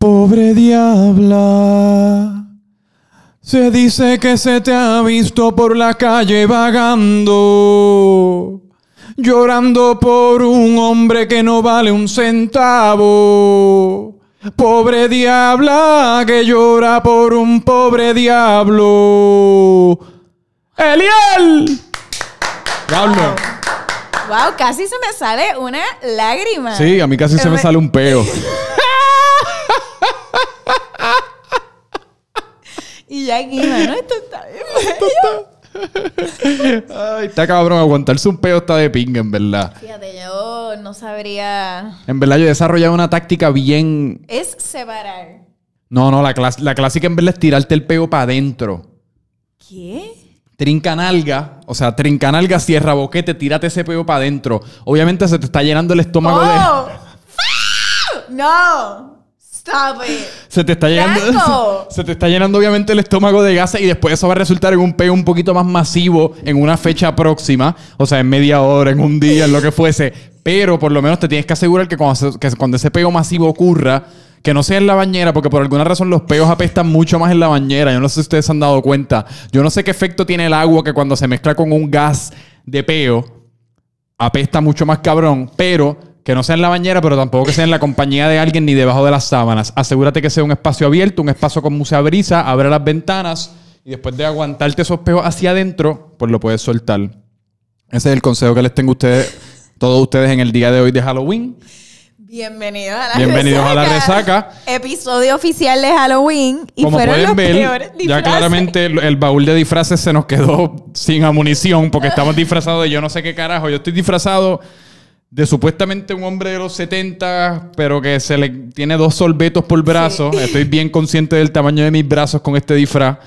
Pobre diabla. Se dice que se te ha visto por la calle vagando, llorando por un hombre que no vale un centavo. Pobre diabla que llora por un pobre diablo. ¡Eliel! Diablo. Wow, casi se me sale una lágrima. Sí, a mí casi se me sale un peo. Y ya aquí, mano, esto está bien. Ay, está cabrón. Aguantarse un peo está de pinga, en verdad. Fíjate, yo no sabría. En verdad, yo he desarrollado una táctica bien. Es separar. No, no, la, clas- la clásica en verdad es tirarte el peo para adentro. ¿Qué? Trincanalga, o sea, trincanalga, cierra boquete, tírate ese peo para adentro. Obviamente se te está llenando el estómago de. ¡Oh! ¡No! ¡Stop it! Se te está llenando. ¡Franco! Se te está llenando obviamente el estómago de gases y después eso va a resultar en un peo un poquito más masivo en una fecha próxima. O sea, en media hora, en un día, en lo que fuese. Pero por lo menos te tienes que asegurar que cuando, se- que cuando ese peo masivo ocurra, que no sea en la bañera, porque por alguna razón los peos apestan mucho más en la bañera. Yo no sé si ustedes se han dado cuenta. Yo no sé qué efecto tiene el agua que cuando se mezcla con un gas de peo, apesta mucho más cabrón, pero que no sea en la bañera, pero tampoco que sea en la compañía de alguien ni debajo de las sábanas. Asegúrate que sea un espacio abierto, un espacio con mucha brisa, abre las ventanas y después de aguantarte esos peos hacia adentro, pues lo puedes soltar. Ese es el consejo que les tengo a ustedes, todos ustedes en el día de hoy de Halloween. Bienvenidos a la Bienvenidos a la resaca. Episodio oficial de Halloween. Y Como fueron pueden los ver, peores ya claramente el, el baúl de disfraces se nos quedó sin amunición porque estamos disfrazados de yo no sé qué carajo. Yo estoy disfrazado de supuestamente un hombre de los 70, pero que se le tiene dos sorbetos por brazo. Estoy bien consciente del tamaño de mis brazos con este disfraz.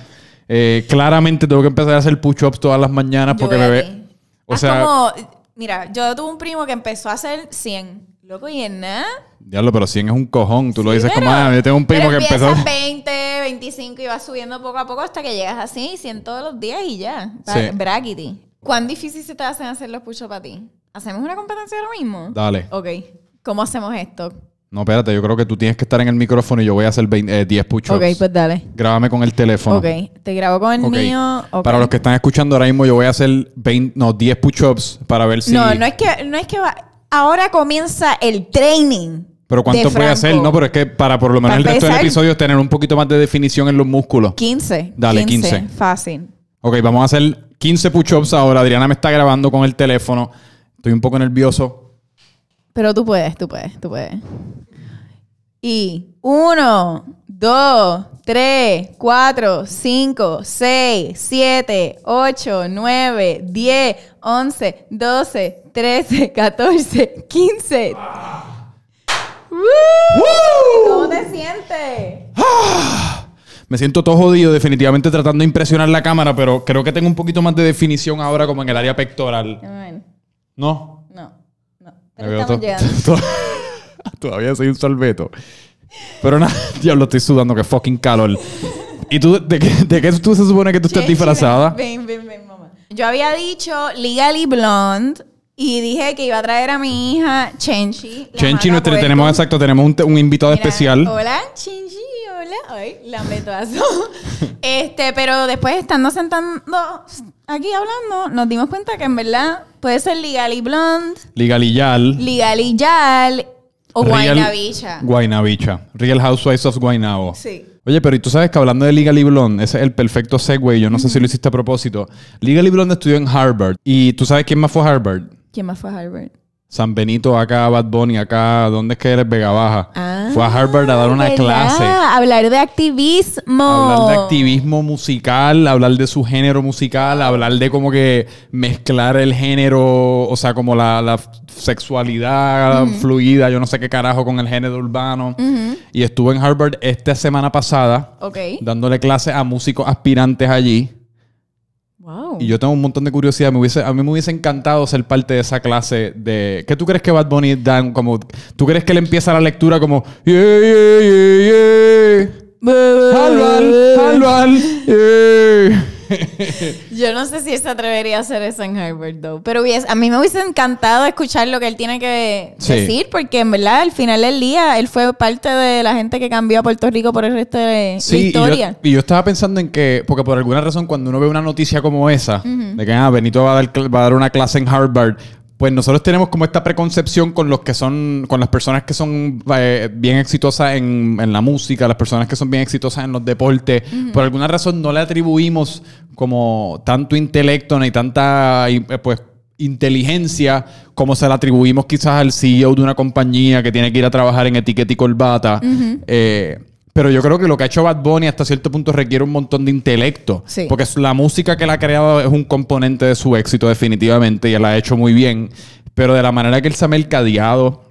Eh, claramente tengo que empezar a hacer push-ups todas las mañanas porque me ve. O Haz sea, como, mira, yo tuve un primo que empezó a hacer 100. Loco, y en nada. diablo, pero 100 es un cojón. Tú lo dices Pero- como, ah, yo tengo un primo pero que empezó. empiezas 20, 25 y vas subiendo poco a poco hasta que llegas así, 100 todos los días y ya. Sí. Brackety. ¿Cuán difícil se te hacen hacer los push-ups para ti? ¿Hacemos una competencia ahora mismo? Dale. Ok. ¿Cómo hacemos esto? No, espérate, yo creo que tú tienes que estar en el micrófono y yo voy a hacer 20 eh, 10 push-ups. Ok, pues dale. Grábame con el teléfono. Ok. Te grabo con el mío. ok. Para los que están escuchando ahora mismo, yo voy a hacer 20, no, 10 push-ups para ver si. No, no es que, no es que va. Ahora comienza el training. Pero ¿cuánto de puede hacer? No, pero es que para por lo menos el resto del episodio tener un poquito más de definición en los músculos. 15. Dale, 15. Fácil. Ok, vamos a hacer 15 push-ups ahora. Adriana me está grabando con el teléfono. Estoy un poco nervioso. Pero tú puedes, tú puedes, tú puedes. Y uno, dos, tres, cuatro, cinco, seis, siete, ocho, nueve, diez, once, doce, trece, catorce, quince. ¡Woo! ¿Cómo te sientes? Me siento todo jodido, definitivamente tratando de impresionar la cámara, pero creo que tengo un poquito más de definición ahora como en el área pectoral. Bueno, ¿No? No, no. Pero estamos llegando. to- Todavía soy un sorbeto. Pero nada, diablo, estoy sudando, que fucking calor. ¿Y tú, de qué, de qué tú se supone que tú estás disfrazada? Ven, ven, ven, mamá. Yo había dicho Legally Blonde y dije que iba a traer a mi hija Chenchi. Chenchi, puerco. tenemos exacto, tenemos un, invitado Mira, especial. Hola, Chenchi, hola. Ay, lambetazo. este, pero después estando sentando aquí hablando, nos dimos cuenta que en verdad puede ser Legally Blonde, Ligaliyal. Legally Yal o Guaynabicha. Guaynabicha. Real Housewives of Guaynabo. Sí. Oye, pero y tú sabes que hablando de Legally Blonde, ese es el perfecto segue. Yo no sé si lo hiciste a propósito. Legally Blonde estudió en Harvard. ¿Y tú sabes quién más fue a Harvard? ¿Quién más fue a Harvard? San Benito, acá Bad Bunny, acá, ¿dónde es que eres? Vega Baja. Ah, fue a Harvard a dar una ¿verdad? clase. Hablar de activismo. Hablar de activismo musical, hablar de su género musical, hablar de como que mezclar el género, o sea, como la, la sexualidad fluida, yo no sé qué carajo, con el género urbano. Y estuve en Harvard esta semana pasada dándole clases a músicos aspirantes allí. Wow. Y yo tengo un montón de curiosidad. Me hubiese, a mí me hubiese encantado ser parte de esa clase de... ¿Qué tú crees que Bad Bunny dan como... ¿Tú crees que él empieza la lectura como... Yeah, yeah, yeah, yeah. Halval, halval, yeah. Yo no sé si se atrevería a hacer eso en Harvard, though. Pero hubiese- a mí me hubiese encantado escuchar lo que él tiene que Sí. decir, porque en verdad, al final del día, él fue parte de la gente que cambió a Puerto Rico por el resto de la Sí, y yo, historia. y yo estaba pensando en que, porque por alguna razón cuando uno ve una noticia como esa, de que ah, Benito va a, dar, cl- va a dar una clase en Harvard, pues nosotros tenemos como esta preconcepción con los que son, con las personas que son eh, bien exitosas en, en la música, las personas que son bien exitosas en los deportes, por alguna razón no le atribuimos como tanto intelecto ni tanta, eh, pues, inteligencia como se la atribuimos quizás al CEO de una compañía que tiene que ir a trabajar en etiqueta y corbata. Eh, pero yo creo que lo que ha hecho Bad Bunny hasta cierto punto requiere un montón de intelecto. Sí. Porque la música que él ha creado es un componente de su éxito definitivamente y él la ha hecho muy bien. Pero de la manera que él se ha mercadeado,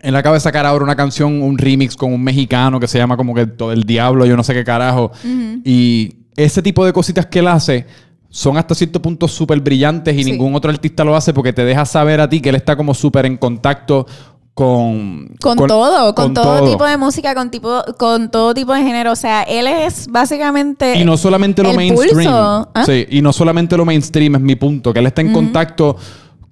él acaba de sacar ahora una canción, un remix con un mexicano que se llama como que todo el diablo, yo no sé qué carajo. Y ese tipo de cositas que él hace son hasta cierto punto súper brillantes y Sí. ningún otro artista lo hace porque te deja saber a ti que él está como súper en contacto con... Con, todo, con, todo, todo. tipo de música, con tipo, con todo tipo de género. O sea, él es básicamente. Y no solamente lo mainstream. ¿Ah? Sí, y no solamente lo mainstream es mi punto, que él está en contacto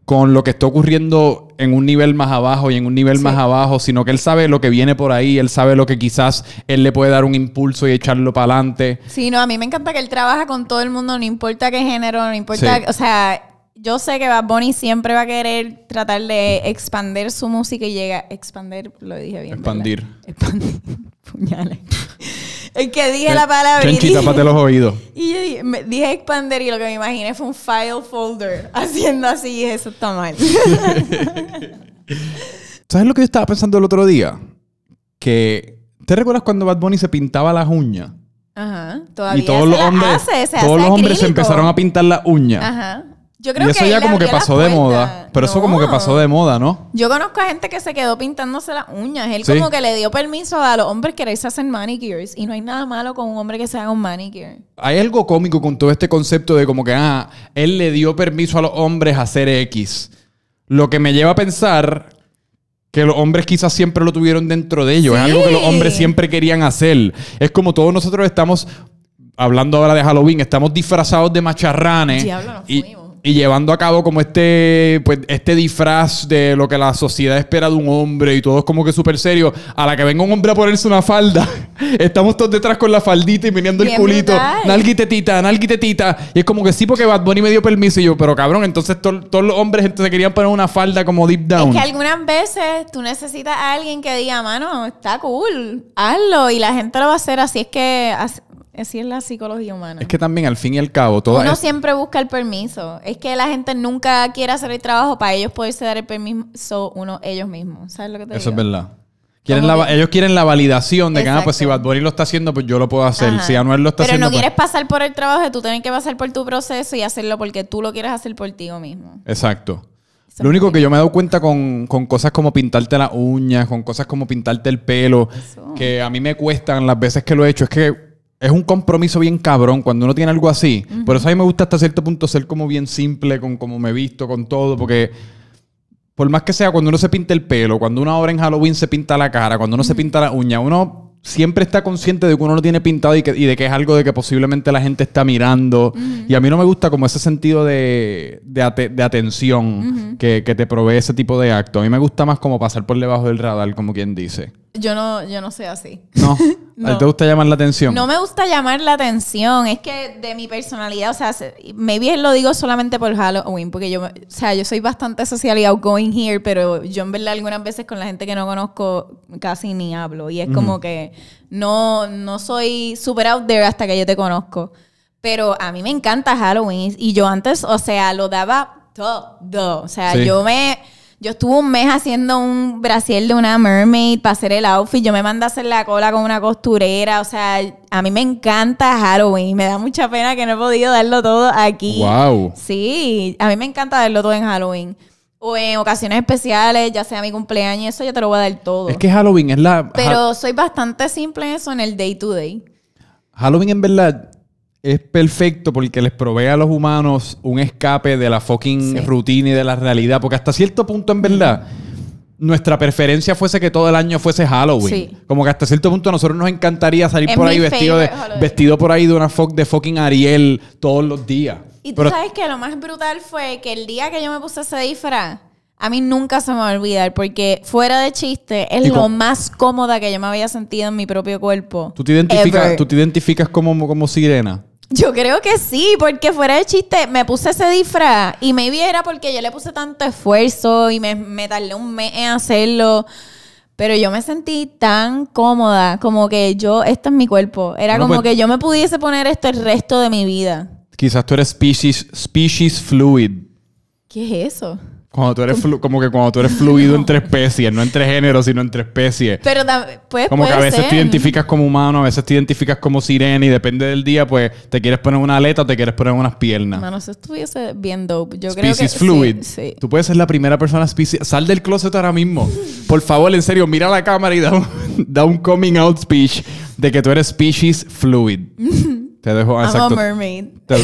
con lo que está ocurriendo en un nivel más abajo y en un nivel Sí. más abajo, sino que él sabe lo que viene por ahí, él sabe lo que quizás él le puede dar un impulso y echarlo para adelante. Sí, no, a mí me encanta que él trabaja con todo el mundo, no importa qué género, no importa. Sí. O sea, yo sé que Bad Bunny siempre va a querer tratar de expander su música y llega. Expander, lo dije bien. ¿verdad? Expandir. Expandir. Puñales. Es que dije la palabra Chenchi, tápate los oídos. y yo dije, me- dije expander y lo que me imaginé fue un file folder haciendo así y eso está mal. ¿Sabes lo que yo estaba pensando el otro día? Que... ¿Te recuerdas cuando Bad Bunny se pintaba las uñas? Ajá. Todavía Y todos se los hombres, hace, se todos los hombres se empezaron a pintar las uñas. Ajá. Yo creo Y eso que ya como que pasó de moda. Pero eso como que pasó de moda, ¿no? Yo conozco a gente que se quedó pintándose las uñas. Él Sí. como que le dio permiso a los hombres que irse a hacer manicures. Y no hay nada malo con un hombre que se haga un manicure. Hay algo cómico con todo este concepto de como que, ah, él le dio permiso a los hombres a hacer X. Lo que me lleva a pensar que los hombres quizás siempre lo tuvieron dentro de ellos. Es algo que los hombres siempre querían hacer. Es como todos nosotros estamos, hablando ahora de Halloween, estamos disfrazados de macharranes. Diablo, y, fuimos. Y llevando a cabo como este, pues, este disfraz de lo que la sociedad espera de un hombre y todo es como que súper serio. A la que venga un hombre a ponerse una falda, estamos todos detrás con la faldita y meneando el culito. brutal. Nalguitetita, nalguitetita. Y es como que sí, porque Bad Bunny me dio permiso. Y yo, pero cabrón, entonces to- todos los hombres entonces querían poner una falda como deep down. Es que algunas veces tú necesitas a alguien que diga, mano, está cool, hazlo. Y la gente lo va a hacer. Así es que así, así es la psicología humana. Es que también al fin y al cabo, todo Uno es- siempre busca el permiso. Es que la gente nunca quiere hacer el trabajo para ellos poderse dar el permiso uno ellos mismos. ¿Sabes lo que te Eso es verdad. Quieren la ellos quieren la validación de que, ah, pues si. Bad Bunny lo está haciendo, pues yo lo puedo hacer. Ajá. Si Anuel lo está Pero haciendo, no pues- quieres pasar por el trabajo de tú tienes que pasar por tu proceso y hacerlo porque tú lo quieres hacer por ti mismo. Exacto. Eso Lo único que yo me he dado cuenta con, con cosas como pintarte las uñas, con cosas como pintarte el pelo, Eso. que a mí me cuestan las veces que lo he hecho, es que es un compromiso bien cabrón cuando uno tiene algo así. Por eso a mí me gusta hasta cierto punto ser como bien simple con cómo me visto, con todo, porque por más que sea cuando uno se pinta el pelo, cuando uno ahora en Halloween se pinta la cara, cuando uno se pinta la uña, uno siempre está consciente de que uno lo tiene pintado y, que- y de que es algo de que posiblemente la gente está mirando. Y a mí no me gusta como ese sentido de, de, ate- de atención que, que te provee ese tipo de acto. A mí me gusta más como pasar por debajo del radar, como quien dice. Yo no, yo no soy así. No, ¿a ti No. te gusta llamar la atención? No me gusta llamar la atención. Es que de mi personalidad, o sea, se- maybe lo digo solamente por Halloween, porque yo, o sea, yo soy bastante social y outgoing here, pero yo en verdad algunas veces con la gente que no conozco casi ni hablo. Y es como que no, no soy super out there hasta que yo te conozco. Pero a mí me encanta Halloween. Y yo antes, o sea, lo daba todo. O sea, Sí. yo me... Yo estuve un mes haciendo un brasier de una mermaid para hacer el outfit. Yo me mandé a hacer la cola con una costurera. O sea, a mí me encanta Halloween. Me da mucha pena que no he podido darlo todo aquí. Wow. Sí, a mí me encanta darlo todo en Halloween. O en ocasiones especiales, ya sea mi cumpleaños, eso yo te lo voy a dar todo. Es que Halloween es la... Pero soy bastante simple en eso en el day to day. Halloween en verdad es perfecto porque les provee a los humanos un escape de la fucking Sí. rutina y de la realidad. Porque hasta cierto punto, en verdad, nuestra preferencia fuese que todo el año fuese Halloween. Sí. Como que hasta cierto punto a nosotros nos encantaría salir Es por ahí vestido de, vestido por ahí de una fo- de fucking Ariel todos los días. Y tú sabes que lo más brutal fue que el día que yo me puse ese disfraz, a mí nunca se me va a olvidar porque fuera de chiste es ¿Y lo más cómoda que yo me había sentido en mi propio cuerpo. tú te identificas, Ever. tú te identificas como, como sirena. Yo creo que sí, porque fuera de chiste me puse ese disfraz y me era porque yo le puse tanto esfuerzo y me, me tardé un mes en hacerlo. Pero yo me sentí tan cómoda, como que yo, este es mi cuerpo. Era Bueno, como pues- que yo me pudiese poner esto el resto de mi vida. Quizás tú eres species, species fluid. ¿Qué es eso? Cuando tú eres flu- como que cuando tú eres fluido entre especies, no entre géneros, sino entre especies. Pero pues, Como que a veces te identificas como humano, a veces te identificas como sirena y depende del día, pues te quieres poner una aleta o te quieres poner unas piernas. Mano, eso estuviese bien dope. Yo creo que species sí, fluid. Sí, Tú puedes ser la primera persona species. Sal del closet ahora mismo. Por favor, en serio, mira la cámara y da un, da un coming out speech de que tú eres species fluid. Te dejo I'm a mermaid. Te-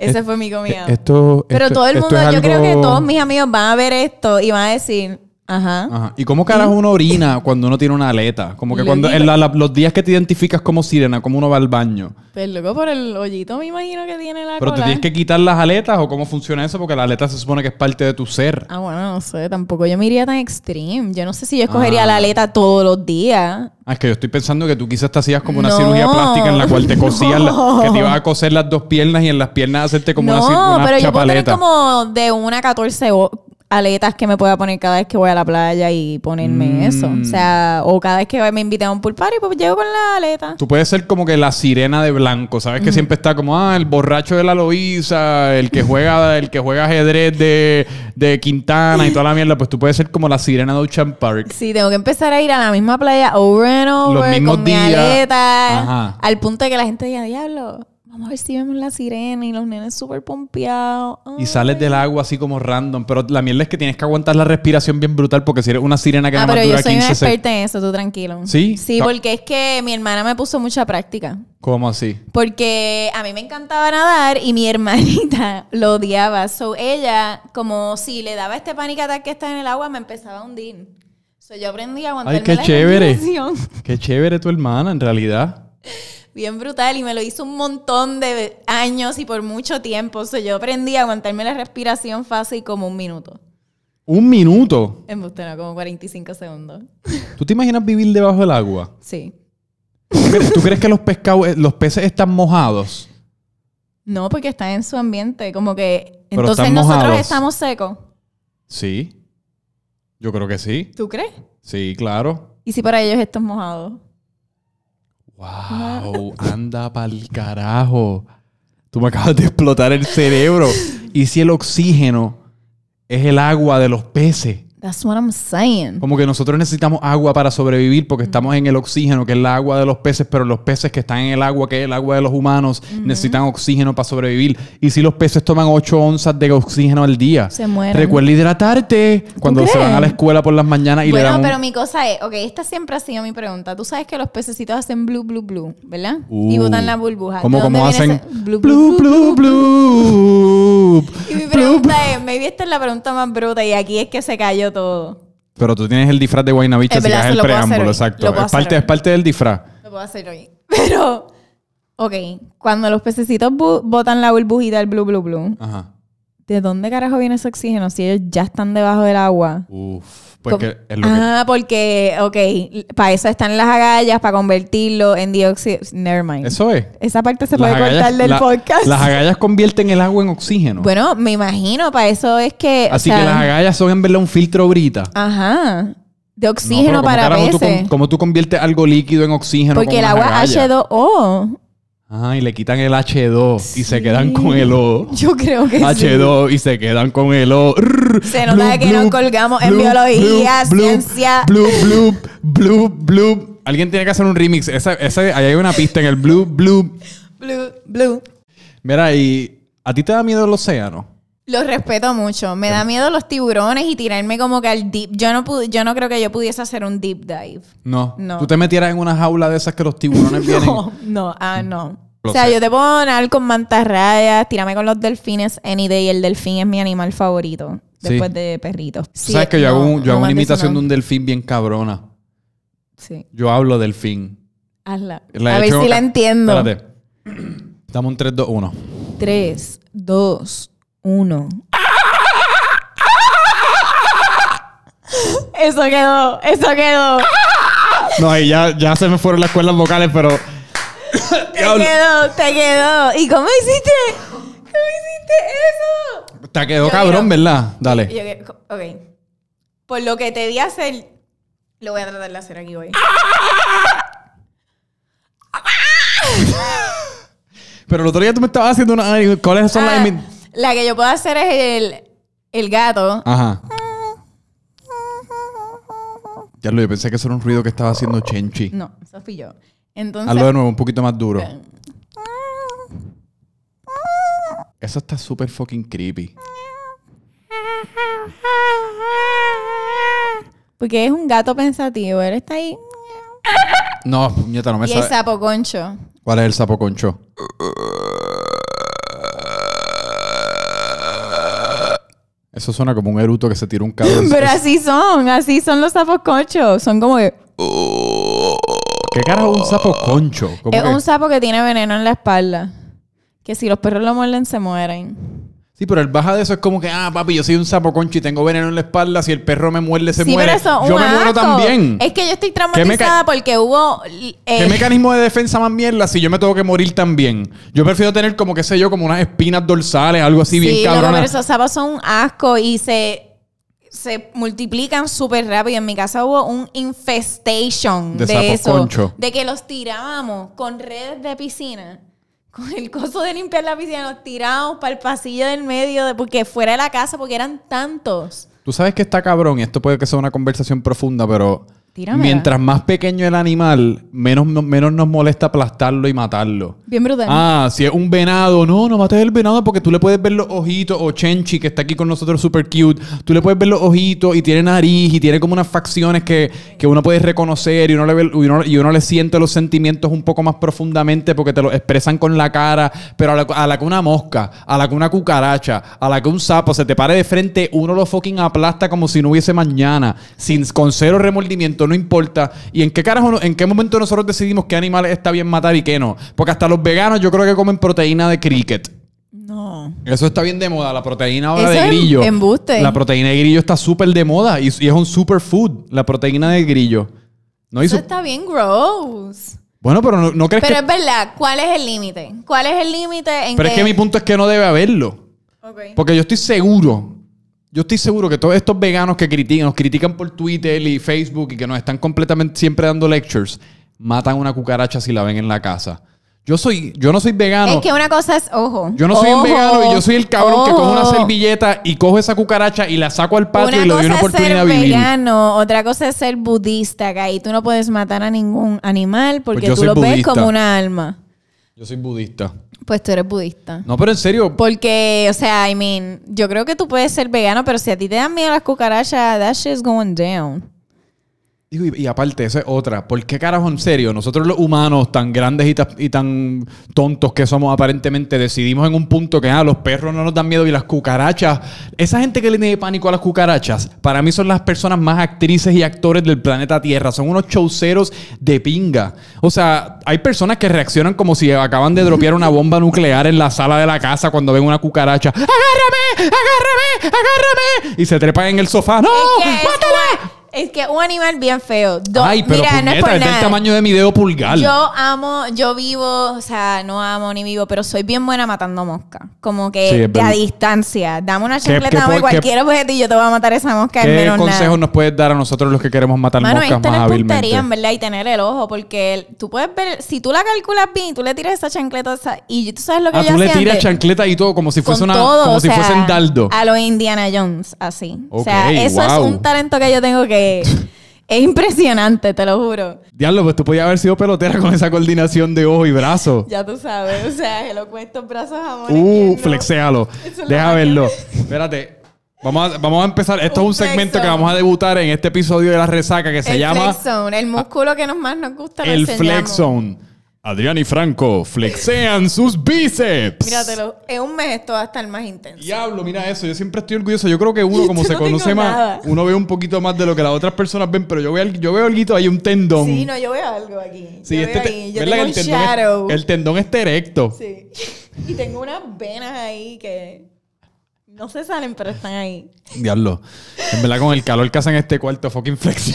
Ese fue mi comida. esto, Pero esto- todo el mundo, yo creo que todos mis amigos van a ver esto y van a decir, ajá. Ajá. ¿Y cómo carajo uno orina cuando uno tiene una aleta? Como que cuando en la- la- los días que te identificas como sirena, como uno va al baño. Pues loco, por el hoyito me imagino que tiene la Pero te cola. tienes que quitar las aletas o cómo funciona eso porque la aleta se supone que es parte de tu ser. Ah, bueno, no sé, tampoco yo me iría tan extreme. Yo no sé si yo escogería Ah. la aleta todos los días. Ah, es que yo estoy pensando que tú quizás te hacías como una No. cirugía plástica en la cual te cosías, la- No. que te ibas a coser las dos piernas y en las piernas hacerte como una, no, cir- una pero yo puedo tener chapaleta. como de una a 14 o- aletas que me pueda poner cada vez que voy a la playa y ponerme Mm. eso. O sea, o cada vez que me inviten a un pool party, pues llego con la aleta. Tú puedes ser como que la sirena de blanco, ¿sabes? Que siempre está como, ah, el borracho de la Loíza, el que juega, el que juega ajedrez de, de Quintana y toda la mierda. Pues tú puedes ser como la sirena de Ocean Park. Sí, tengo que empezar a ir a la misma playa over and over mismos con mi aleta. Ajá. Al punto de que la gente diga, diablo, vamos a ver si vemos la sirena y los nenes súper pompeados. Y sales del agua así como random. Pero la mierda es que tienes que aguantar la respiración bien brutal porque si eres una sirena que Ah, nada más pero yo dura soy 15 segundos. experta en eso, tú tranquilo. ¿Sí? Sí, porque es que mi hermana me puso mucha práctica. ¿Cómo así? Porque a mí me encantaba nadar y mi hermanita lo odiaba. So ella, como si le daba este panic attack que está en el agua, me empezaba a hundir. So yo aprendí a aguantarme Ay, qué la chévere. Qué chévere tu hermana, en realidad. Bien brutal y me lo hizo un montón de años y por mucho tiempo. So yo aprendí a aguantarme la respiración fácil como un minuto. Un minuto. En no, como 45 segundos. ¿Tú te imaginas vivir debajo del agua? Sí. ¿Tú crees, tú crees que los pescados, eh, los peces están mojados? No, porque están en su ambiente. Como que. Pero Entonces nosotros mojados. estamos secos. Sí. Yo creo que sí. ¿Tú crees? Sí, claro. ¿Y si para ellos esto es mojado? Wow, anda pa'l carajo. Tú me acabas de explotar el cerebro. ¿Y si el oxígeno es el agua de los peces? That's what I'm saying. Como que nosotros necesitamos agua para sobrevivir porque estamos en el oxígeno, que es la agua de los peces, pero los peces que están en el agua, que es el agua de los humanos, necesitan oxígeno para sobrevivir. Y si los peces toman 8 onzas de oxígeno al día, Se mueren. recuerda hidratarte cuando se crees? van a la escuela por las mañanas y le bueno, dan un- pero mi cosa es, ok, esta siempre ha sido mi pregunta. Tú sabes que los pececitos hacen blue, blue, blue, ¿verdad? y Uh, botan la burbuja. ¿Cómo, ¿De dónde cómo viene hacen? ese blue, blue, blue, Y mi pregunta es, maybe esta es la pregunta más bruta y aquí es que se cayó todo. Pero tú tienes el disfraz de Guaynabicha, verdad, es el preámbulo, exacto. Es parte, es parte del disfraz. Lo puedo hacer hoy. Pero, ok, cuando los pececitos botan la burbujita del blue, blue, blue, Ajá. ¿de dónde carajo viene ese oxígeno si ellos ya están debajo del agua? Uf. Pues Com- que es lo que... Ah, porque, ok, para eso están las agallas, para convertirlo en dióxido. Never mind. Eso es. Esa parte se Las puede cortar del la- podcast. Las agallas convierten el agua en oxígeno. Bueno, me imagino, para eso es que. o Así sea, que las agallas son en verdad un filtro brita. Ajá. De No, oxígeno pero ¿cómo para peces. con- ¿Cómo tú conviertes algo líquido en oxígeno? porque con el agua agallas? H2O. Ajá, y le quitan el H2 y se quedan con el O. Yo creo que sí. H2 y se quedan con el O. Se nota que nos colgamos en bloop, biología, bloop, bloop, ciencia. Bloop, bloop, bloop, bloop. Alguien tiene que hacer un remix. Esa, esa- ahí hay una pista en el bloop, bloop. Blue, blue. Mira, y ¿a ti te da miedo el océano? Los respeto mucho. Me da miedo los tiburones y tirarme como que al deep. Yo no, pude, yo no creo que yo pudiese hacer un deep dive. No. No. Tú te metieras en una jaula de esas que los tiburones vienen. No, no, ah, no. Lo o sea, sé. yo te puedo nadar con mantarrayas, tírame con los delfines any day. El delfín es mi animal favorito. Sí. Después de perrito. Tú sabes que yo hago, un- yo hago una imitación de un delfín bien cabrona. Sí. Yo hablo delfín. Hazla. La a ver si la entiendo. Espérate. Dame un 3, 2, 1. 3, 2, 1. Eso quedó, eso quedó. No, ahí ya, ya se me fueron las cuerdas vocales, pero. Te quedó, te quedó. ¿Y cómo hiciste? ¿Cómo hiciste eso? Te quedó Yo cabrón, quiero- ¿verdad? Dale. Yo ok. Por lo que te di a hacer, lo voy a tratar de hacer aquí hoy. Pero el otro día tú me estabas haciendo una. ¿Cuáles son Ah, las.? La que yo puedo hacer es el, el gato. Ajá. Ya lo yo pensé que eso era un ruido que estaba haciendo Chenchi. No, eso fui yo. Entonces, Hazlo de nuevo, un poquito más duro. Eso está súper fucking creepy. porque es un gato pensativo, él está ahí. No, puñeta, no me Y el sabe. sapo concho. ¿Cuál es el sapo concho? Eso suena como un eruto que se tira un cabrón. Pero así son, así son los sapos conchos. Son como que... ¿Qué carajo es un sapo concho? ¿Cómo Es que- un sapo que tiene veneno en la espalda. Que si los perros lo muerden, se mueren. Sí, pero el baja de eso es como que, ah, papi, yo soy un sapo concho y tengo veneno en la espalda. Si el perro me muerde, se sí, muere. pero eso es yo un me muero también. Es que yo estoy ¿Qué meca- traumatizada porque hubo... eh, ¿Qué mecanismo de defensa más mierda si yo me tengo que morir también? Yo prefiero tener como, qué sé yo, como unas espinas dorsales, algo así bien sí, cabrón. pero esos sapos son un asco y se, se multiplican súper rápido. En mi casa hubo un infestation De eso. concho. De que los tirábamos con redes de piscina. El coso de limpiar la piscina, los tirábamos para el pasillo del medio, porque fuera de la casa, porque eran tantos. Tú sabes que está cabrón, y esto puede que sea una conversación profunda, pero Tíramela. mientras más pequeño el animal, menos, menos nos molesta aplastarlo y matarlo. Bien brutal. Ah, si es un venado, no, no mates el venado porque tú le puedes ver los ojitos, o Chenchi, que está aquí con nosotros super cute, tú le puedes ver los ojitos y tiene nariz y tiene como unas facciones que, que uno puede reconocer y uno, le ve- y, uno, y uno le siente los sentimientos un poco más profundamente porque te lo expresan con la cara, pero a la, a la que una mosca, a la que una cucaracha, a la que un sapo se te pare de frente, uno lo fucking aplasta como si no hubiese mañana, sin, con cero remordimiento, no importa. ¿Y en qué carajo, en qué momento nosotros decidimos qué animales está bien matar y qué no? Porque hasta los veganos yo creo que comen proteína de cricket. no. Eso está bien de moda, la proteína ahora Eso de grillo. embuste. La proteína de grillo está súper de moda y, y es un superfood, la proteína de grillo. ¿No? Eso está bien gross. Bueno, pero no, no crees Pero que... es verdad, ¿cuál es el límite? ¿Cuál es el límite en Pero es que mi punto es que no debe haberlo. Porque yo estoy seguro, yo estoy seguro que todos estos veganos que critican, nos critican por Twitter y Facebook y que nos están completamente siempre dando lectures, matan una cucaracha si la ven en la casa. Yo soy, yo no soy vegano. Es que una cosa es, ojo. Yo no soy un vegano y yo soy el cabrón que coge una servilleta y coge esa cucaracha y la saco al patio Una y le doy una oportunidad ser de vivir. vegano, otra cosa es ser budista, que ahí tú no puedes matar a ningún animal porque Pues tú lo ves como una alma. Yo soy budista. Pues tú eres budista. No, pero en serio, Porque, o sea, I mean, yo creo que tú puedes ser vegano, pero si a ti te dan miedo las cucarachas, that shit's going down. Digo, y, y aparte, esa es otra. ¿Por qué carajo, en serio, nosotros los humanos, tan grandes y, ta- y tan tontos que somos aparentemente, decidimos en un punto que ah, los perros no nos dan miedo y las cucarachas, esa gente que le tiene pánico a las cucarachas, para mí son las personas más actrices y actores del planeta Tierra. Son unos showceros de pinga. O sea, hay personas que reaccionan como si acaban de dropear una bomba nuclear en la sala de la casa cuando ven una cucaracha. ¡Agárrame! ¡Agárrame! ¡Agárrame! Y se trepan en el sofá. ¡No! ¡Mátala! Un- es que un animal bien feo. Do- Ay, pero Mira, no es por es nada. tamaño de mi dedo pulgar. Yo amo, yo vivo, o sea, no amo ni vivo, pero soy bien buena matando moscas. Como que Sí, de a distancia. Dame una ¿Qué- chancleta qué dame cualquier objeto y yo te voy a matar esa mosca ¿Qué menos consejos nada. nos puedes dar a nosotros los que queremos matar Mano, moscas es más hábilmente? puntería, en verdad, y tener el ojo, porque el- tú puedes ver, si tú la calculas bien y tú le tiras esa chancleta esa- y tú sabes lo que Ah, yo tú le tiras antes? chancleta y todo como si fuese Con una todo, como o si sea, fuesen dardo. A los Indiana Jones, así. o sea, eso es un talento que yo tengo que es impresionante, te lo juro. Diablo, pues tú podías haber sido pelotera con esa coordinación de ojo y brazo. Ya tú sabes, o sea, lo estos brazos amor. Uh, flexéalo. Deja verlo. Espérate. Vamos a, vamos a empezar. Esto Un es un segmento que vamos a debutar en este episodio de La Resaca que se el llama flex zone, el músculo que nos más nos gusta. el. Flex Zone. Adrián y Franco flexean sus bíceps. Míratelo, en un mes esto va a estar más intenso. Diablo, mira eso. Yo siempre estoy orgulloso. Yo creo que uno, como se conoce más, nada. uno ve un poquito más de lo que las otras personas ven, pero yo veo, yo veo algo ahí, un tendón. Sí, no, yo veo algo aquí. Sí, yo este veo ahí. Yo ¿verdad tengo que un tendón es- el tendón está erecto. Sí. Y tengo unas venas ahí que no se salen, pero están ahí. Diablo. En verdad, con el calor que hacen en este cuarto, fucking flex.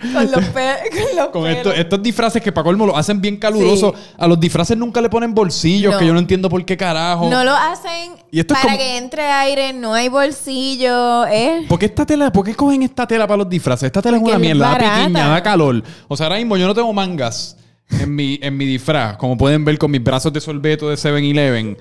Con los, pe con los Con pelos. esto- estos disfraces que para colmo lo hacen bien calurosos. Sí. A los disfraces nunca le ponen bolsillos, No. que yo no entiendo por qué carajo. No lo hacen Y esto es para como- que entre aire, no hay bolsillo. Es... ¿Por qué esta tela? ¿Por qué cogen esta tela para los disfraces? Esta tela Porque es una es mierda, da barata. piquiña, da calor. O sea, ahora mismo yo no tengo mangas en mi, en mi disfraz, como pueden ver con mis brazos de sorbeto de 7-Eleven.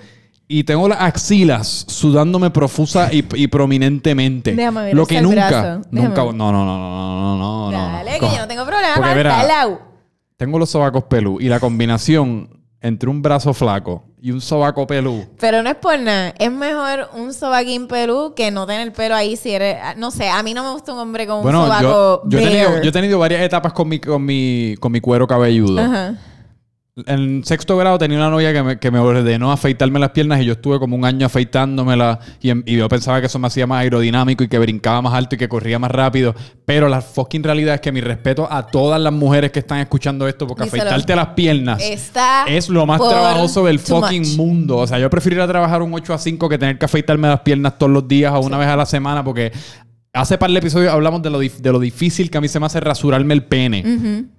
Y tengo las axilas sudándome profusa y, y prominentemente. Déjame ver Lo que nunca, nunca. No, no, no, no, no, no, no. Dale, que Co- yo no tengo problema. Porque. Tengo los sobacos pelú y la combinación entre un brazo flaco y un sobaco pelú. Pero no es por nada. Es mejor un sobaquín pelú que no tener pelo ahí si eres... No sé, a mí no me gusta un hombre con un sobaco yo, yo, he tenido, bare. yo he tenido varias etapas con mi, con mi, con mi cuero cabelludo. Ajá. En sexto grado tenía una novia que me, que me ordenó afeitarme las piernas y yo estuve como un año afeitándomelas y, en- y yo pensaba que eso me hacía más aerodinámico y que brincaba más alto y que corría más rápido. Pero la fucking realidad es que mi respeto a todas las mujeres que están escuchando esto porque Díselo. afeitarte las piernas Está es lo más trabajoso del fucking much. mundo. O sea, yo prefiero ir a trabajar un 8 a 5 que tener que afeitarme las piernas todos los días o una vez a la semana porque hace par de episodios hablamos de lo, de lo difícil que a mí se me hace rasurarme el pene.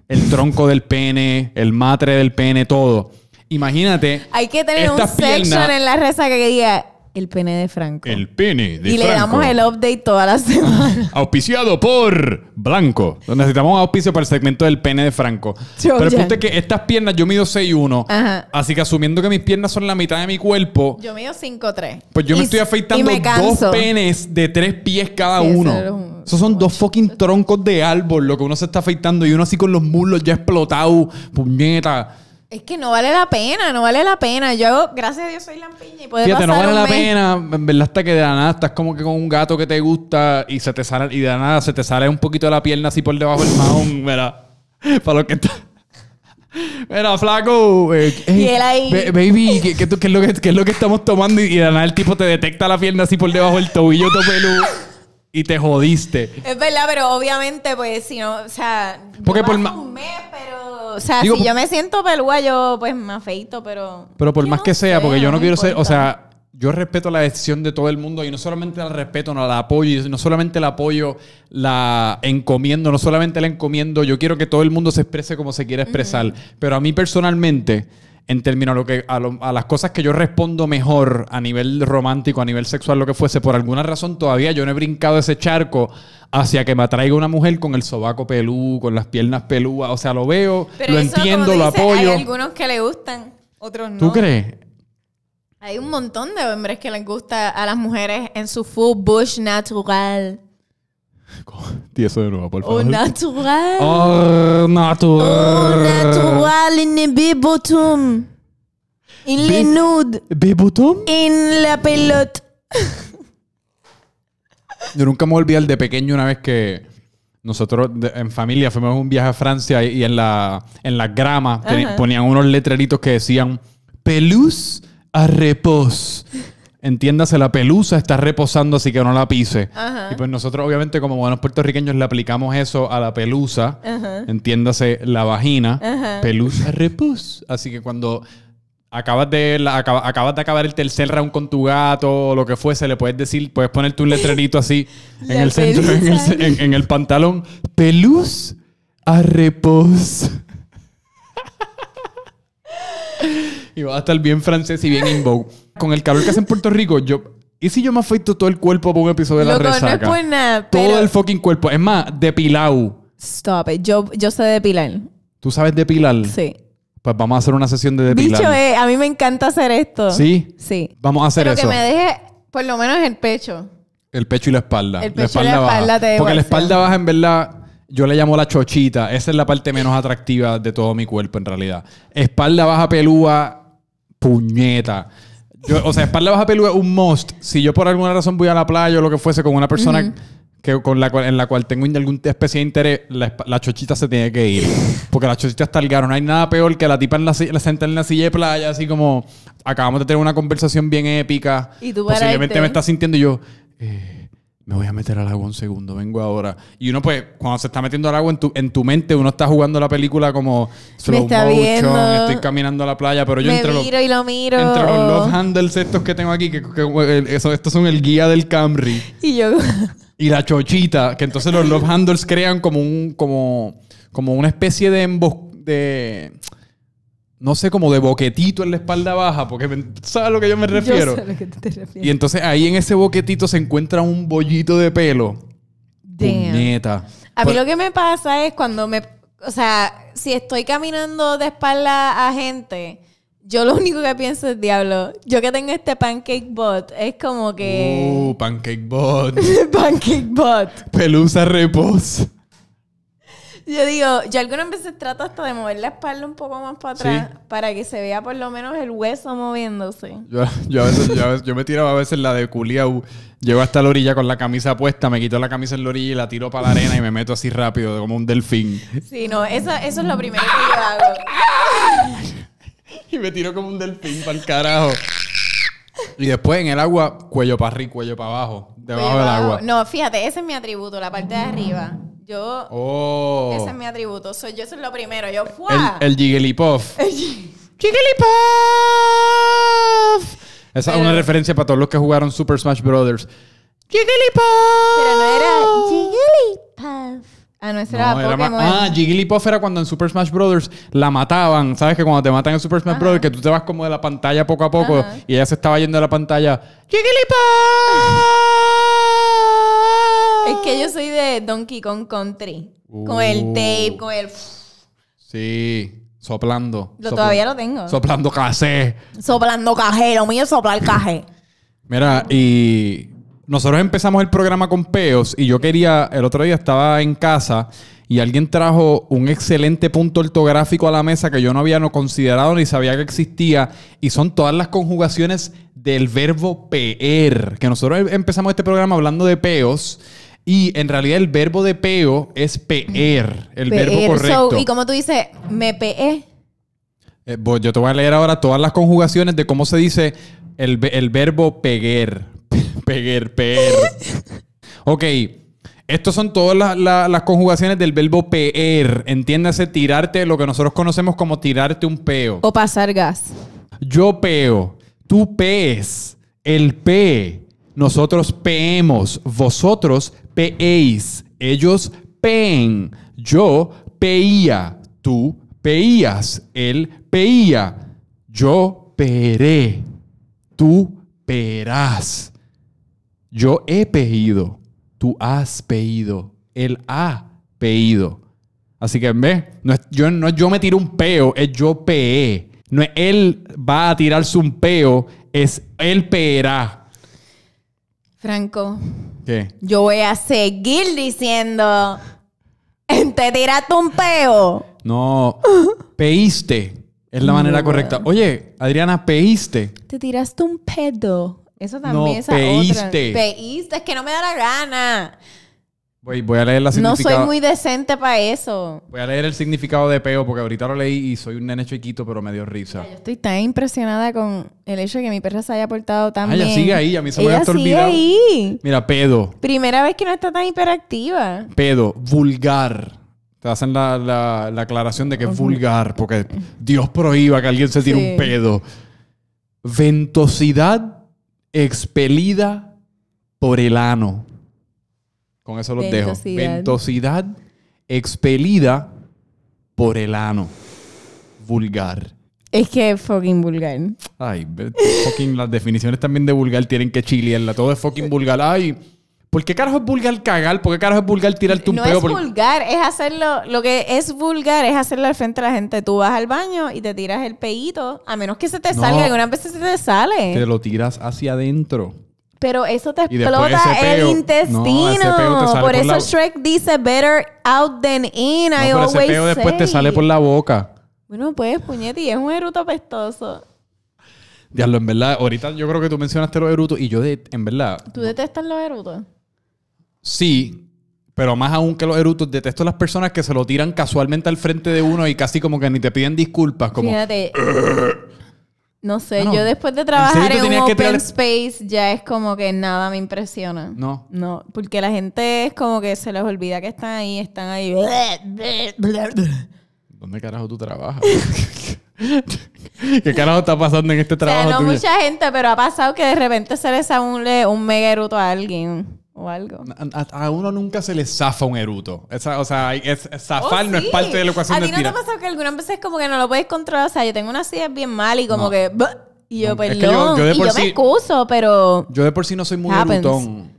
El tronco del pene, el matre del pene, todo. Imagínate. Hay que tener un estas section piernas- en la resaca que diga el pene de Franco. El pene de y le Franco. damos el update toda la semana. Auspiciado por Blanco. Necesitamos un auspicio para el segmento del pene de Franco. Pero el punto es que estas piernas, yo mido 6'1". Ajá. Así que asumiendo que mis piernas son la mitad de mi cuerpo, Yo mido 5'3". pues yo me estoy afeitando me dos penes de tres pies cada Sí, eso uno. es un- Esos son dos fucking troncos de árbol, lo que uno se está afeitando y uno así con los muslos ya explotados, puñeta. Es que no vale la pena, no vale la pena. Yo, gracias a Dios, soy lampiña y puede Fíjate, no pasar vale un la mes. pena, en verdad, hasta que de la nada estás como que con un gato que te gusta y se te sale, y de la nada se te sale un poquito de la pierna así por debajo del mahón, mira. Para lo que está. Mira, flaco. eh, Y él ahí. ba- baby, ¿qué, qué qué es lo que, qué es lo que estamos tomando? Y de la nada el tipo te detecta la pierna así por debajo del tobillo, todo peludo. Y te jodiste. Es verdad, pero obviamente, pues, si no, o sea, Porque por ma- un mes, pero, o sea, Digo, si yo me siento pelúa, yo, pues, me afeito, pero... Pero por más no que sea, sé, porque yo no quiero ser, o sea, yo respeto la decisión de todo el mundo y no solamente la respeto, no la apoyo, no solamente la apoyo, la encomiendo, no solamente la encomiendo, yo quiero que todo el mundo se exprese como se quiera expresar, pero a mí personalmente, en términos a, lo que, a, lo- a las cosas que yo respondo mejor a nivel romántico, a nivel sexual, lo que fuese, por alguna razón todavía yo no he brincado ese charco hacia que me atraiga una mujer con el sobaco pelú, con las piernas pelúas, o sea, lo veo, Pero lo eso, como entiendo, tú lo dices, apoyo. Hay algunos que le gustan, otros no. ¿Tú crees? Hay un montón de hombres que les gusta a las mujeres en su full bush natural. Di eso de nuevo, por favor. natural. Oh, Oh, natural. natural en el bebotum. En Be- nude. En la pelota. Yo nunca me a olvidar de pequeño una vez que nosotros de- en familia fuimos a un viaje a Francia y, y en la en las gramas teni- Ajá. ponían unos letreritos que decían pelus a repos. Entiéndase, la pelusa está reposando, así que no la pise. Ajá. Y pues nosotros, obviamente, como buenos puertorriqueños, le aplicamos eso a la pelusa. Ajá. Entiéndase, la vagina. Ajá. Pelusa repos. Así que cuando acabas de, la- acaba- acabas de acabar el tercer round con tu gato o lo que fuese, le puedes decir, puedes ponerte un letrerito así en el centro, en el, pelusa. en- en el pantalón. Pelus a repos. y va a estar bien francés y bien in vogue. Con el calor que hace en Puerto Rico, yo... ¿Y si yo me afeito todo el cuerpo por un episodio de la Loco, no es resaca? por nada, Todo pero... el fucking cuerpo. Es más, depilado. Stop it. Yo, yo sé depilar. ¿Tú sabes depilar? Sí. Pues vamos a hacer una sesión de depilar. Bicho, eh, a mí me encanta hacer esto. ¿Sí? Sí. Vamos a hacer Pero eso. que me deje por lo menos el pecho. El pecho y la espalda. El pecho y la espalda te Porque la espalda baja, en verdad, yo le llamo la chochita. Esa es la parte menos atractiva de todo mi cuerpo, en realidad. Espalda baja pelúa, puñeta. Yo, o sea, espalda baja pelúa es un must. Si yo por alguna razón voy a la playa o lo que fuese con una persona que con la cual, en la cual tengo alguna especie de interés, la, esp- la chochita se tiene que ir. Porque la chochita está al garo. No hay nada peor que la tipa en la, si- la sentada en la silla de playa, así como acabamos de tener una conversación bien épica. Y tú Posiblemente me está sintiendo y yo, eh, me voy a meter al agua un segundo, vengo ahora. Y uno, pues, cuando se está metiendo al agua en tu, en tu mente, uno está jugando la película como slow está motion, viendo. estoy caminando a la playa, pero yo Me entre los, miro y lo miro. entre los love handles estos que tengo aquí, que, que- eso- estos son el guía del Camry. Y yo... Y la chochita, que entonces los love handles crean como un, como, como una especie de embos- de no sé, como de boquetito en la espalda baja, porque me- ¿sabes a lo que yo me refiero? Yo sé a lo que tú te refieres. Y entonces ahí en ese boquetito se encuentra un bollito de pelo. Puñeta. A mí Pues- lo que me pasa es cuando me... O sea, si estoy caminando de espalda a gente, yo lo único que pienso es, diablo, yo que tengo este pancake bot, es como que... Uh, pancake bot. pancake bot. Pelusa repos. Yo digo, yo algunas veces trato hasta de mover la espalda un poco más para atrás Sí. para que se vea por lo menos el hueso moviéndose. Yo, yo a veces, yo, a veces- yo me tiro a veces la de culiao. Llego hasta la orilla con la camisa puesta, me quito la camisa en la orilla y la tiro para la arena y me meto así rápido, como un delfín. Sí, no, eso, eso es lo primero que yo hago. Y me tiro como un delfín para el carajo. Y después en el agua, cuello para arriba, cuello para abajo, debajo del agua. No, fíjate, ese es mi atributo, la parte de arriba. Yo, Oh. ese es mi atributo. Soy yo, eso es lo primero. Yo, el, ¡fua! el Jigglypuff. Jigglypuff. Esa es una referencia para todos los que jugaron Super Smash Brothers. Jigglypuff. Pero no era Jigglypuff. Ah, no, ese No, era Pokémon. ah, Jigglypuff era cuando en Super Smash Brothers la mataban. ¿Sabes que cuando te matan en Super Smash Ajá. Brothers que tú te vas como de la pantalla poco a poco Ajá. y ella se estaba yendo de la pantalla? Es que yo soy de Donkey Kong Country. Con Uh. el tape, con el... Sí, soplando. Lo, Sopla- todavía lo tengo. Soplando casé. Soplando cajé. Lo mío es soplar cajé. Mira, y nosotros empezamos el programa con peos y yo quería, el otro día estaba en casa y alguien trajo un excelente punto ortográfico a la mesa que yo no había no considerado ni sabía que existía y son todas las conjugaciones del verbo peer, que nosotros em- empezamos este programa hablando de peos y en realidad el verbo de peo es peer, el verbo correcto. So, y como tú dices, me peé. Eh, pues yo te voy a leer ahora todas las conjugaciones de cómo se dice el, el verbo peguer. peguer, peer. ok. Estos son todas las, las- las conjugaciones del verbo peer. Entiéndase, tirarte lo que nosotros conocemos como tirarte un peo. O pasar gas. Yo peo, tú pees, él pee, nosotros peemos, vosotros peéis, ellos peen, yo peía, tú peías, él peía, yo peeré, tú peerás, yo he peído, tú has peído, él ha peído. Así que, ¿ves? No es, yo, no yo me tiro un peo, es yo peé. No es él va a tirarse un peo, es él peerá. Franco, ¿Qué? yo voy a seguir diciendo... Te tiraste un peo. No, peíste. Es la manera correcta. Oye, Adriana, peíste. Te tiraste un pedo. Eso también No, esa peíste. otra. Peíste. Es que no me da la gana. Voy, voy a leer la No soy muy decente para eso. Voy a leer el significado de peo porque ahorita lo leí y soy un nene chiquito, pero me dio risa. Yo estoy tan impresionada con el hecho de que mi perra se haya portado tan Ah, ella bien. sigue ahí, a mí se me Ella había olvidado. ahí. Mira, pedo. Primera vez que no está tan hiperactiva. Pedo, vulgar. Te hacen la, la- la aclaración de que es vulgar, porque Dios prohíba que alguien se tire Sí. un pedo. Ventosidad expelida por el ano. Con eso los dejo. Ventosidad. Expelida por el ano. Vulgar. Es que es fucking vulgar. Ay, fucking las definiciones también de vulgar tienen que chilearla. Todo es fucking vulgar. Ay, ¿por qué carajo es vulgar cagar? ¿Por qué carajo es vulgar tirarte un No pedo? es Por- vulgar, es hacerlo. Lo que es vulgar es hacerlo al frente de la gente. Tú vas al baño y te tiras el peito, a menos que se te No. salga. Algunas veces se te sale. Te lo tiras hacia adentro. Pero eso te explota el intestino. no, por por eso la- Shrek dice better out than in. No, I pero ese always después te say. sale por la boca. Bueno, pues, puñeti, es un eruto apestoso. Diablo, en verdad, ahorita yo creo que tú mencionaste los erutos y yo, de, en verdad, ¿Tú detestas los erutos? Sí, pero más aún que los erutos, detesto las personas que se lo tiran casualmente al frente de uno y casi como que ni te piden disculpas. Como, Fíjate. No sé, Ah, no. yo después de ¿En trabajar te en un open tirar- space ya es como que nada me impresiona. No. No, porque la gente es como que se les olvida que están ahí, están ahí. ¿Dónde carajo tú trabajas? ¿Qué carajo está pasando en este O sea, trabajo no tuyo? mucha gente, pero ha pasado que de repente se le sale un, un mega eruto a alguien o algo. A, a- a uno nunca se le zafa un eruto. Esa- o sea, es, zafar Oh, no es parte de la ecuación ¿A de ti no te pasado que algunas veces como que no lo puedes controlar? O sea, yo tengo una silla bien mal y como No. que... Y yo, es perdón. que yo- yo de y yo sí- me excuso, pero... Yo de por sí no soy muy Happens. erutón.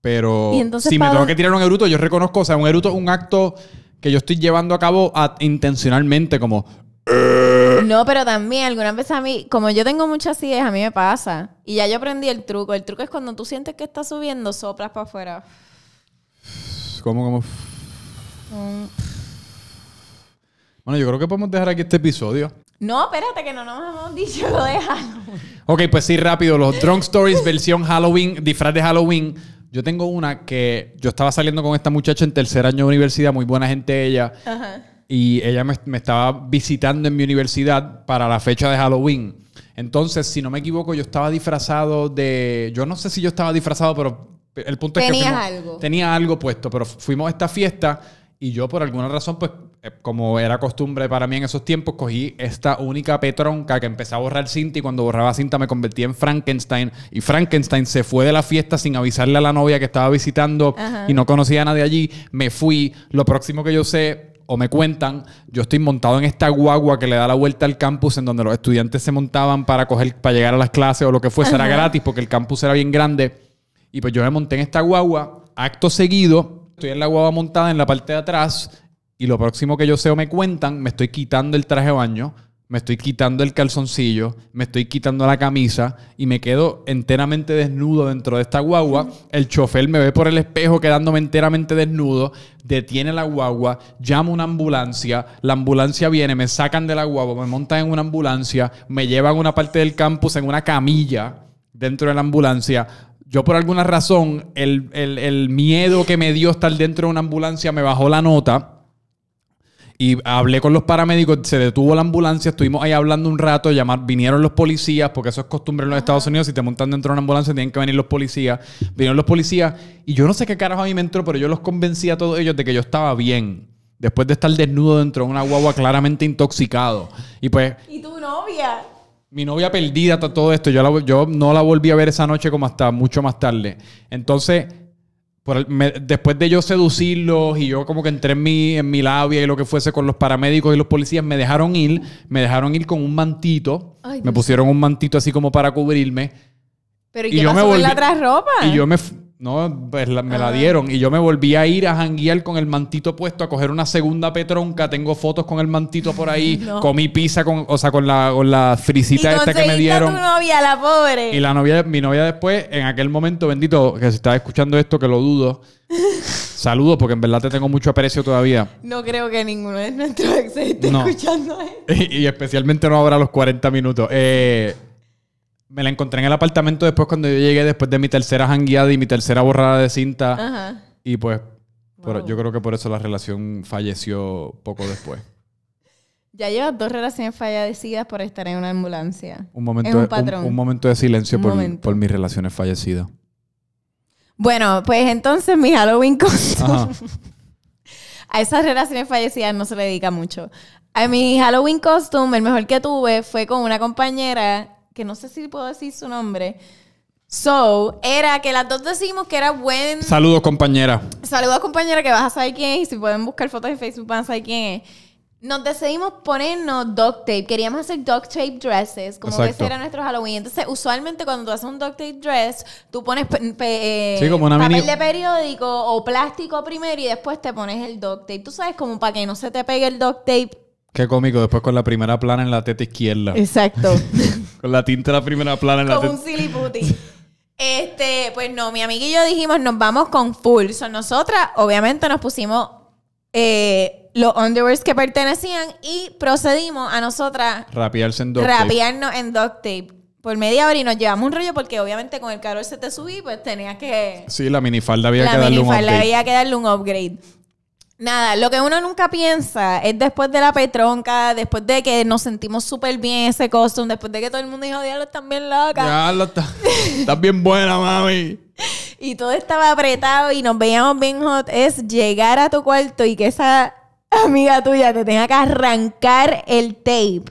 Pero entonces, si me ¿para tengo que tirar un eruto, yo reconozco, o sea, un eruto es un acto que yo estoy llevando a cabo a- intencionalmente, como No, pero también algunas veces a mí, como yo tengo muchas sillas, a mí me pasa. Y ya yo aprendí el truco. El truco es cuando tú sientes que está subiendo, soplas para afuera. como. Mm. Bueno, yo creo que podemos dejar aquí este episodio. No, espérate, que no nos hemos dicho lo de Halloween. Ok, pues sí, rápido. Los Drunk Stories versión Halloween, disfraz de Halloween. Yo tengo una que yo estaba saliendo con esta muchacha en tercer año de universidad, muy buena gente ella. Ajá. Y ella me, me estaba visitando en mi universidad para la fecha de Halloween. Entonces, si no me equivoco, yo estaba disfrazado de... Yo no sé si yo estaba disfrazado, pero el punto es que... Fuimos- algo. Tenía algo puesto, pero fuimos a esta fiesta y yo por alguna razón, pues, eh, como era costumbre para mí en esos tiempos, cogí esta única petronca que empecé a borrar cinta y cuando borraba cinta me convertí en Frankenstein y Frankenstein se fue de la fiesta sin avisarle a la novia que estaba visitando Ajá. y no conocía a nadie allí. Me fui. Lo próximo que yo sé o me cuentan, yo estoy montado en esta guagua que le da la vuelta al campus en donde los estudiantes se montaban para coger para llegar a las clases o lo que fuese, era gratis porque el campus era bien grande. Y pues yo me monté en esta guagua, acto seguido, estoy en la guagua montada en la parte de atrás y lo próximo que yo sé o me cuentan, me estoy quitando el traje de baño, me estoy quitando el calzoncillo, me estoy quitando la camisa y me quedo enteramente desnudo dentro de esta guagua. El chofer me ve por el espejo quedándome enteramente desnudo, detiene la guagua, llama una ambulancia, la ambulancia viene, me sacan de la guagua, me montan en una ambulancia, me llevan a una parte del campus en una camilla dentro de la ambulancia. Yo por alguna razón, el, el- el miedo que me dio estar dentro de una ambulancia me bajó la nota. Y hablé con los paramédicos, se detuvo la ambulancia, estuvimos ahí hablando un rato, llamar, vinieron los policías, porque eso es costumbre en los Estados Unidos, si te montan dentro de una ambulancia tienen que venir los policías. Vinieron los policías y yo no sé qué carajo a mí me entró, pero yo los convencí a todos ellos de que yo estaba bien. Después de estar desnudo dentro de una guagua claramente intoxicado. Y pues ¿Y tu novia? mi novia perdida, to- todo esto, yo, la- yo no la volví a ver esa noche como hasta mucho más tarde. Entonces, por el- me- después de yo seducirlos y yo como que entré en mi, en mi labia y lo que fuese con los paramédicos y los policías, me dejaron ir, me dejaron ir con un mantito, Ay, me pusieron un mantito así como para cubrirme. ¿Pero y, Y qué yo me con la volví- otra ropa? Y yo me... No, pues la- me la Ah. dieron. Y yo me volví a ir a janguear con el mantito puesto, a coger una segunda petronca. Tengo fotos con el mantito por ahí. No. Comí pizza con, o sea, con la, con la frisita esta que me a dieron. tu novia, la pobre. Y la novia, mi novia después, en aquel momento, bendito, que si estás escuchando esto, que lo dudo. Saludos, porque en verdad te tengo mucho aprecio todavía. No creo que ninguno de nuestros exes esté No. escuchando esto. Y, y especialmente no ahora a los 40 minutos. Eh, me la encontré en el apartamento después cuando yo llegué, después de mi tercera jangueada y mi tercera borrada de cinta. Ajá. Y pues, por- yo creo que por eso la relación falleció poco después. Ya llevas dos relaciones fallecidas por estar en una ambulancia. Un momento, un momento de silencio por, momento. por mis relaciones fallecidas. Bueno, pues entonces mi Halloween costume. A esas relaciones fallecidas no se le dedica mucho. A mi Halloween costume, el mejor que tuve fue con una compañera, que no sé si puedo decir su nombre. So, era que las dos decimos que era buen... Saludos, compañera. Saludos compañera que vas a saber quién es y si pueden buscar fotos en Facebook van a saber quién es. Nos decidimos ponernos duct tape. Queríamos hacer duct tape dresses, como que ese era nuestro Halloween. Entonces, usualmente cuando tú haces un duct tape dress, tú pones eh, Sí, como una papel mini- de periódico o plástico primero y después te pones el duct tape. Tú sabes, como para que no se te pegue el duct tape. Qué cómico, después con la primera plana en la teta izquierda. Exacto. Con la tinta de la primera plana en la como un teta. silly putty. Este, pues no, mi amiga y yo dijimos, nos vamos con full. So, nosotras, obviamente, nos pusimos eh, los underwears que pertenecían y procedimos a nosotras Rapearse en duct tape. rapearnos en duct tape. por media hora y nos llevamos un rollo porque obviamente con el calor se te subí, pues tenías que... Sí, la minifalda había la que darle un minifalda update. había que darle un upgrade. Nada, lo que uno nunca piensa es después de la petronca, después de que nos sentimos súper bien ese costume, después de que todo el mundo dijo, diablo, están bien locas. Ya, lo está- estás bien buena, mami. Y todo estaba apretado y nos veíamos bien hot. Es llegar a tu cuarto y que esa amiga tuya te tenga que arrancar el tape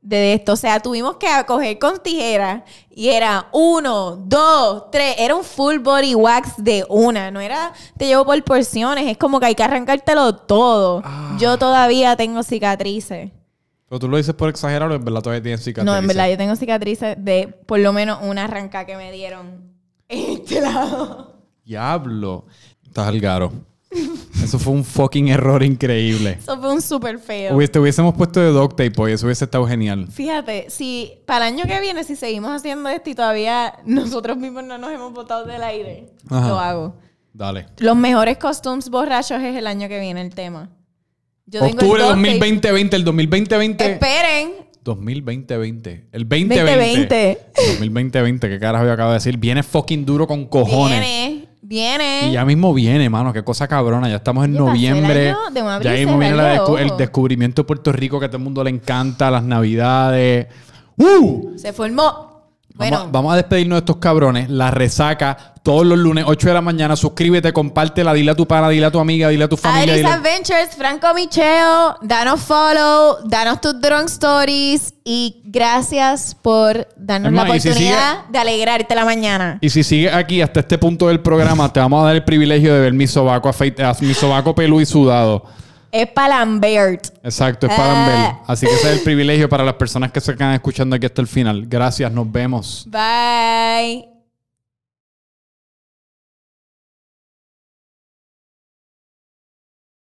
de esto. O sea, tuvimos que coger con tijeras y era uno, dos, tres. Era un full body wax de una. No era te llevo por porciones. Es como que hay que arrancártelo todo. Ah. Yo todavía tengo cicatrices. Pero tú lo dices por exagerar o en verdad todavía tienes cicatrices. No, en verdad, yo tengo cicatrices de por lo menos una arranca que me dieron en este lado. Diablo. Estás al garo. Eso fue un fucking error increíble. Eso fue un súper feo. Te hubiésemos puesto de duct tape hoy, eso hubiese estado genial. Fíjate, si para el año que viene, si seguimos haciendo esto y todavía nosotros mismos no nos hemos botado del aire, Ajá. lo hago. Dale. Los mejores costumes borrachos es el año que viene el tema. Yo el Octubre duct tape. 2020, el 2020. Esperen. 2020, el 2020. 2020. 2020, ¿qué carajo yo acabo de decir? Viene fucking duro con cojones. Viene, viene. Y ya mismo viene, mano. Qué cosa cabrona. Ya estamos en noviembre. de un Ya mismo viene la descu- el descubrimiento de Puerto Rico que a todo el mundo le encanta, las navidades. ¡Uh! Se formó. Bueno, Vamos, vamos a despedirnos de estos cabrones. La resaca todos los lunes, 8 de la mañana. Suscríbete, compártela, dile a tu pana, dile a tu amiga, dile a tu familia. Iris Adventures, Franco Micheo, danos follow, danos tus drunk stories y gracias por darnos la si oportunidad de alegrarte la mañana. Y si sigues aquí hasta este punto del programa, te vamos a dar el privilegio de ver mi sobaco, afeite- ah, mi sobaco pelú y sudado. Es para Lambert. Exacto, es para Ah. ver. Así que ese es el privilegio para las personas que se quedan escuchando aquí hasta el final. Gracias, nos vemos. Bye.